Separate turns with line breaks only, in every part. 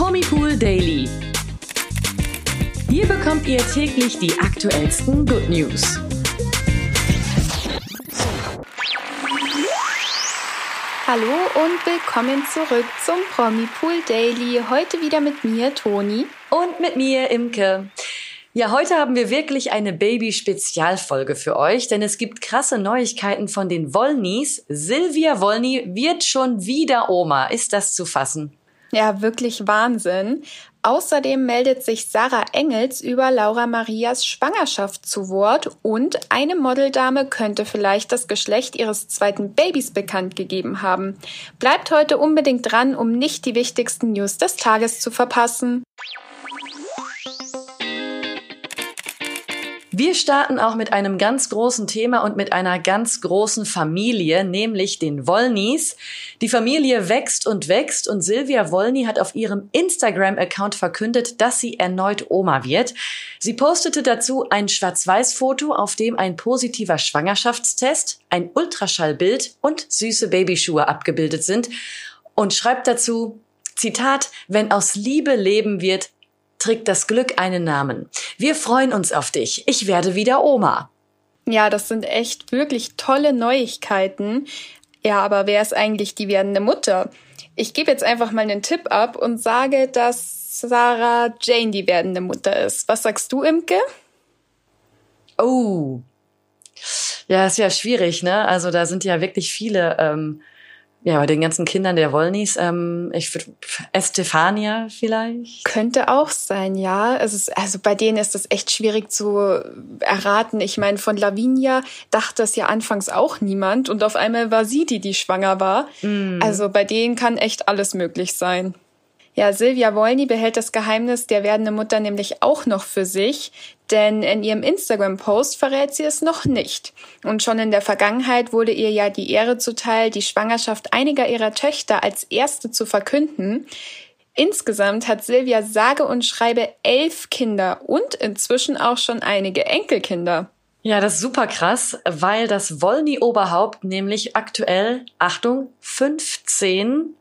Promipool Daily. Hier bekommt ihr täglich die aktuellsten Good News.
Hallo und willkommen zurück zum Promipool Daily. Heute wieder mit mir, Toni.
Und mit mir, Imke. Ja, heute haben wir wirklich eine Baby-Spezialfolge für euch, denn es gibt krasse Neuigkeiten von den Wollnys. Silvia Wollny wird schon wieder Oma. Ist das zu fassen?
Ja, wirklich Wahnsinn. Außerdem meldet sich Sarah Engels über Laura Marias Schwangerschaft zu Wort und eine Modeldame könnte vielleicht das Geschlecht ihres zweiten Babys bekannt gegeben haben. Bleibt heute unbedingt dran, um nicht die wichtigsten News des Tages zu verpassen.
Wir starten auch mit einem ganz großen Thema und mit einer ganz großen Familie, nämlich den Wollnys. Die Familie wächst und wächst und Silvia Wollny hat auf ihrem Instagram-Account verkündet, dass sie erneut Oma wird. Sie postete dazu ein Schwarz-Weiß-Foto, auf dem ein positiver Schwangerschaftstest, ein Ultraschallbild und süße Babyschuhe abgebildet sind und schreibt dazu, Zitat, wenn aus Liebe leben wird, trägt das Glück einen Namen. Wir freuen uns auf dich. Ich werde wieder Oma.
Ja, das sind echt wirklich tolle Neuigkeiten. Ja, aber wer ist eigentlich die werdende Mutter? Ich gebe jetzt einfach mal einen Tipp ab und sage, dass Sarah Jane die werdende Mutter ist. Was sagst du, Imke?
Oh. Ja, ist ja schwierig, ne? Also da sind ja wirklich viele ähm, ja, bei den ganzen Kindern der Wollnys, ähm, ich würde Estefania vielleicht.
Könnte auch sein, ja. Es ist, also bei denen ist das echt schwierig zu erraten. Ich meine, von Lavinia dachte das ja anfangs auch niemand und auf einmal war sie die, die schwanger war. Mm. Also bei denen kann echt alles möglich sein. Ja, Silvia Wolny behält das Geheimnis der werdenden Mutter nämlich auch noch für sich, denn in ihrem Instagram-Post verrät sie es noch nicht. Und schon in der Vergangenheit wurde ihr ja die Ehre zuteil, die Schwangerschaft einiger ihrer Töchter als erste zu verkünden. Insgesamt hat Silvia sage und schreibe elf Kinder und inzwischen auch schon einige Enkelkinder.
Ja, das ist super krass, weil das Wolny-Oberhaupt nämlich aktuell, Achtung, 15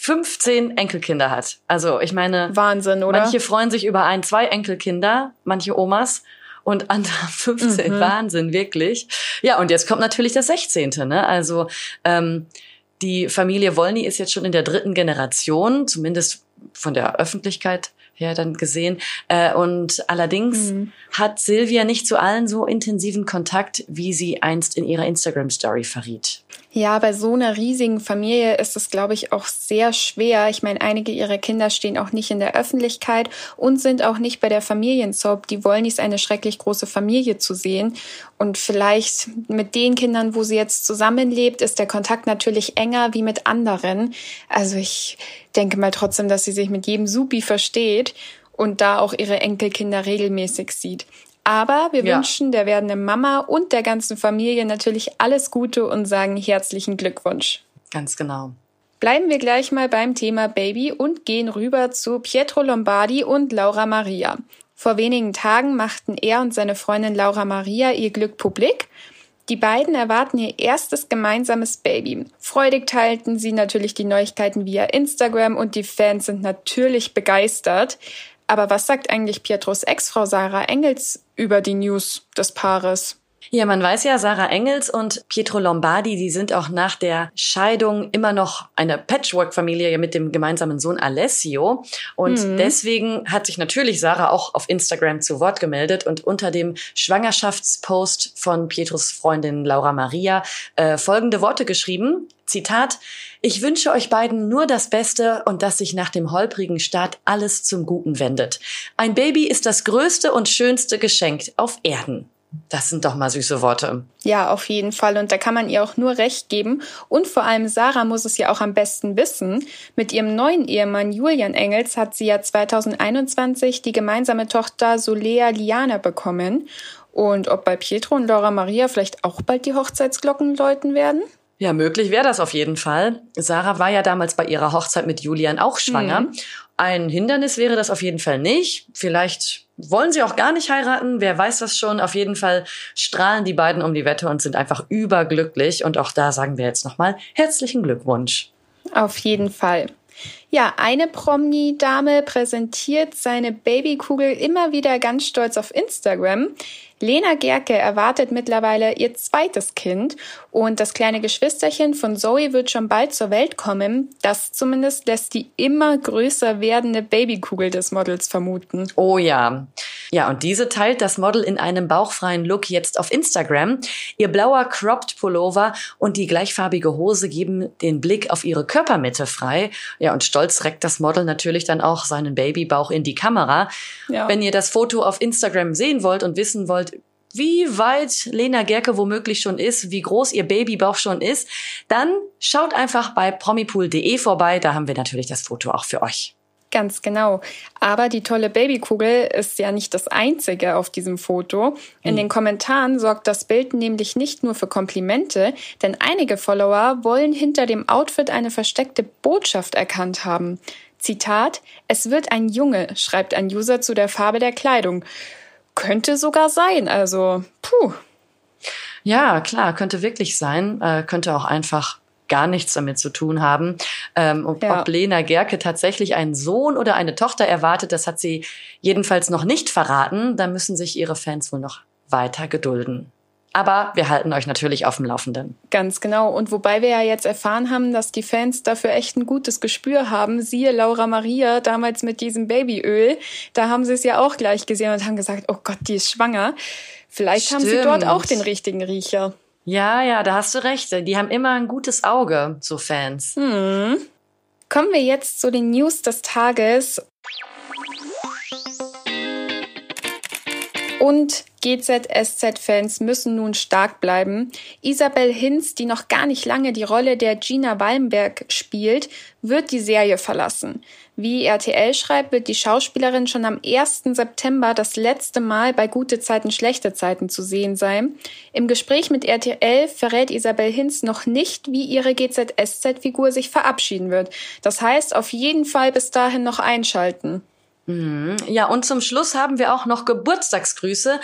15 Enkelkinder hat. Also ich meine,
Wahnsinn, oder?
Manche freuen sich über ein, zwei Enkelkinder, manche Omas und andere 15. Mhm. Wahnsinn, wirklich. Ja, und jetzt kommt natürlich das 16. Ne? Also ähm, die Familie Wolny ist jetzt schon in der dritten Generation, zumindest von der Öffentlichkeit her dann gesehen. Äh, und allerdings mhm. hat Silvia nicht zu allen so intensiven Kontakt, wie sie einst in ihrer Instagram-Story verriet.
Ja, bei so einer riesigen Familie ist es, glaube ich, auch sehr schwer. Ich meine, einige ihrer Kinder stehen auch nicht in der Öffentlichkeit und sind auch nicht bei der Familiensoap. Die wollen nicht eine schrecklich große Familie zu sehen. Und vielleicht mit den Kindern, wo sie jetzt zusammenlebt, ist der Kontakt natürlich enger wie mit anderen. Also ich denke mal trotzdem, dass sie sich mit jedem Supi versteht und da auch ihre Enkelkinder regelmäßig sieht. Aber wir ja. wünschen der werdenden Mama und der ganzen Familie natürlich alles Gute und sagen herzlichen Glückwunsch.
Ganz genau.
Bleiben wir gleich mal beim Thema Baby und gehen rüber zu Pietro Lombardi und Laura Maria. Vor wenigen Tagen machten er und seine Freundin Laura Maria ihr Glück publik. Die beiden erwarten ihr erstes gemeinsames Baby. Freudig teilten sie natürlich die Neuigkeiten via Instagram und die Fans sind natürlich begeistert. Aber was sagt eigentlich Pietros Ex-Frau Sarah Engels über die News des Paares?
Ja, man weiß ja, Sarah Engels und Pietro Lombardi, die sind auch nach der Scheidung immer noch eine Patchwork-Familie mit dem gemeinsamen Sohn Alessio. Und mhm. deswegen hat sich natürlich Sarah auch auf Instagram zu Wort gemeldet und unter dem Schwangerschaftspost von Pietros Freundin Laura Maria äh, folgende Worte geschrieben. Zitat, ich wünsche euch beiden nur das Beste und dass sich nach dem holprigen Start alles zum Guten wendet. Ein Baby ist das größte und schönste Geschenk auf Erden. Das sind doch mal süße Worte.
Ja, auf jeden Fall. Und da kann man ihr auch nur recht geben. Und vor allem Sarah muss es ja auch am besten wissen. Mit ihrem neuen Ehemann Julian Engels hat sie ja 2021 die gemeinsame Tochter Solea Liana bekommen. Und ob bei Pietro und Laura Maria vielleicht auch bald die Hochzeitsglocken läuten werden?
Ja, möglich wäre das auf jeden Fall. Sarah war ja damals bei ihrer Hochzeit mit Julian auch schwanger. Mhm. Ein Hindernis wäre das auf jeden Fall nicht. Vielleicht wollen sie auch gar nicht heiraten, wer weiß das schon. Auf jeden Fall strahlen die beiden um die Wette und sind einfach überglücklich. Und auch da sagen wir jetzt nochmal herzlichen Glückwunsch.
Auf jeden Fall. Ja, eine Promi-Dame präsentiert seine Babykugel immer wieder ganz stolz auf Instagram. Lena Gerke erwartet mittlerweile ihr zweites Kind und das kleine Geschwisterchen von Zoe wird schon bald zur Welt kommen. Das zumindest lässt die immer größer werdende Babykugel des Models vermuten.
Oh ja. Ja, und diese teilt das Model in einem bauchfreien Look jetzt auf Instagram. Ihr blauer Cropped Pullover und die gleichfarbige Hose geben den Blick auf ihre Körpermitte frei. Ja, und reckt das Model natürlich dann auch seinen Babybauch in die Kamera. Ja. Wenn ihr das Foto auf Instagram sehen wollt und wissen wollt, wie weit Lena Gerke womöglich schon ist, wie groß ihr Babybauch schon ist, dann schaut einfach bei promipool.de vorbei. Da haben wir natürlich das Foto auch für euch.
Ganz genau. Aber die tolle Babykugel ist ja nicht das einzige auf diesem Foto. In mhm. den Kommentaren sorgt das Bild nämlich nicht nur für Komplimente, denn einige Follower wollen hinter dem Outfit eine versteckte Botschaft erkannt haben. Zitat, es wird ein Junge, schreibt ein User zu der Farbe der Kleidung. Könnte sogar sein, also puh.
Ja, klar, könnte wirklich sein. Äh, könnte auch einfach gar nichts damit zu tun haben. Ähm, ob, ja. ob Lena Gerke tatsächlich einen Sohn oder eine Tochter erwartet, das hat sie jedenfalls noch nicht verraten. Da müssen sich ihre Fans wohl noch weiter gedulden. Aber wir halten euch natürlich auf dem Laufenden.
Ganz genau. Und wobei wir ja jetzt erfahren haben, dass die Fans dafür echt ein gutes Gespür haben, siehe Laura Maria damals mit diesem Babyöl, da haben sie es ja auch gleich gesehen und haben gesagt, oh Gott, die ist schwanger. Vielleicht Stimmt. haben sie dort auch den richtigen Riecher.
Ja, ja, da hast du recht. Die haben immer ein gutes Auge, so Fans. Hm.
Kommen wir jetzt zu den News des Tages. Und GZSZ-Fans müssen nun stark bleiben. Isabel Hinz, die noch gar nicht lange die Rolle der Gina Wallenberg spielt, wird die Serie verlassen. Wie RTL schreibt, wird die Schauspielerin schon am 1. September das letzte Mal bei Gute Zeiten, Schlechte Zeiten zu sehen sein. Im Gespräch mit RTL verrät Isabel Hinz noch nicht, wie ihre GZSZ-Figur sich verabschieden wird. Das heißt, auf jeden Fall bis dahin noch einschalten.
Mhm. Ja, und zum Schluss haben wir auch noch Geburtstagsgrüße.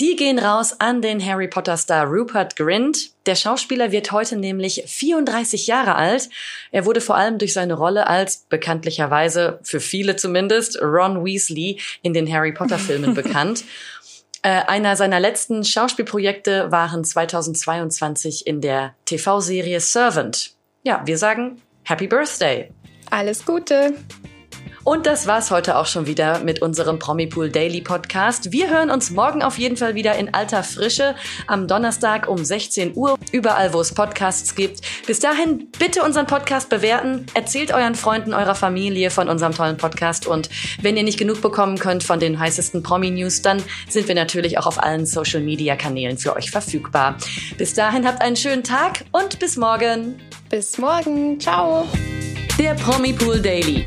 Die gehen raus an den Harry Potter Star Rupert Grint. Der Schauspieler wird heute nämlich 34 Jahre alt. Er wurde vor allem durch seine Rolle als bekanntlicherweise, für viele zumindest, Ron Weasley in den Harry Potter Filmen bekannt. Äh, einer seiner letzten Schauspielprojekte waren 2022 in der TV-Serie Servant. Ja, wir sagen Happy Birthday.
Alles Gute.
Und das war's heute auch schon wieder mit unserem Promipool Daily Podcast. Wir hören uns morgen auf jeden Fall wieder in alter Frische am Donnerstag um 16 Uhr, überall wo es Podcasts gibt. Bis dahin bitte unseren Podcast bewerten, erzählt euren Freunden, eurer Familie von unserem tollen Podcast und wenn ihr nicht genug bekommen könnt von den heißesten Promi-News, dann sind wir natürlich auch auf allen Social-Media-Kanälen für euch verfügbar. Bis dahin habt einen schönen Tag und bis morgen.
Bis morgen. Ciao.
Der Promipool Daily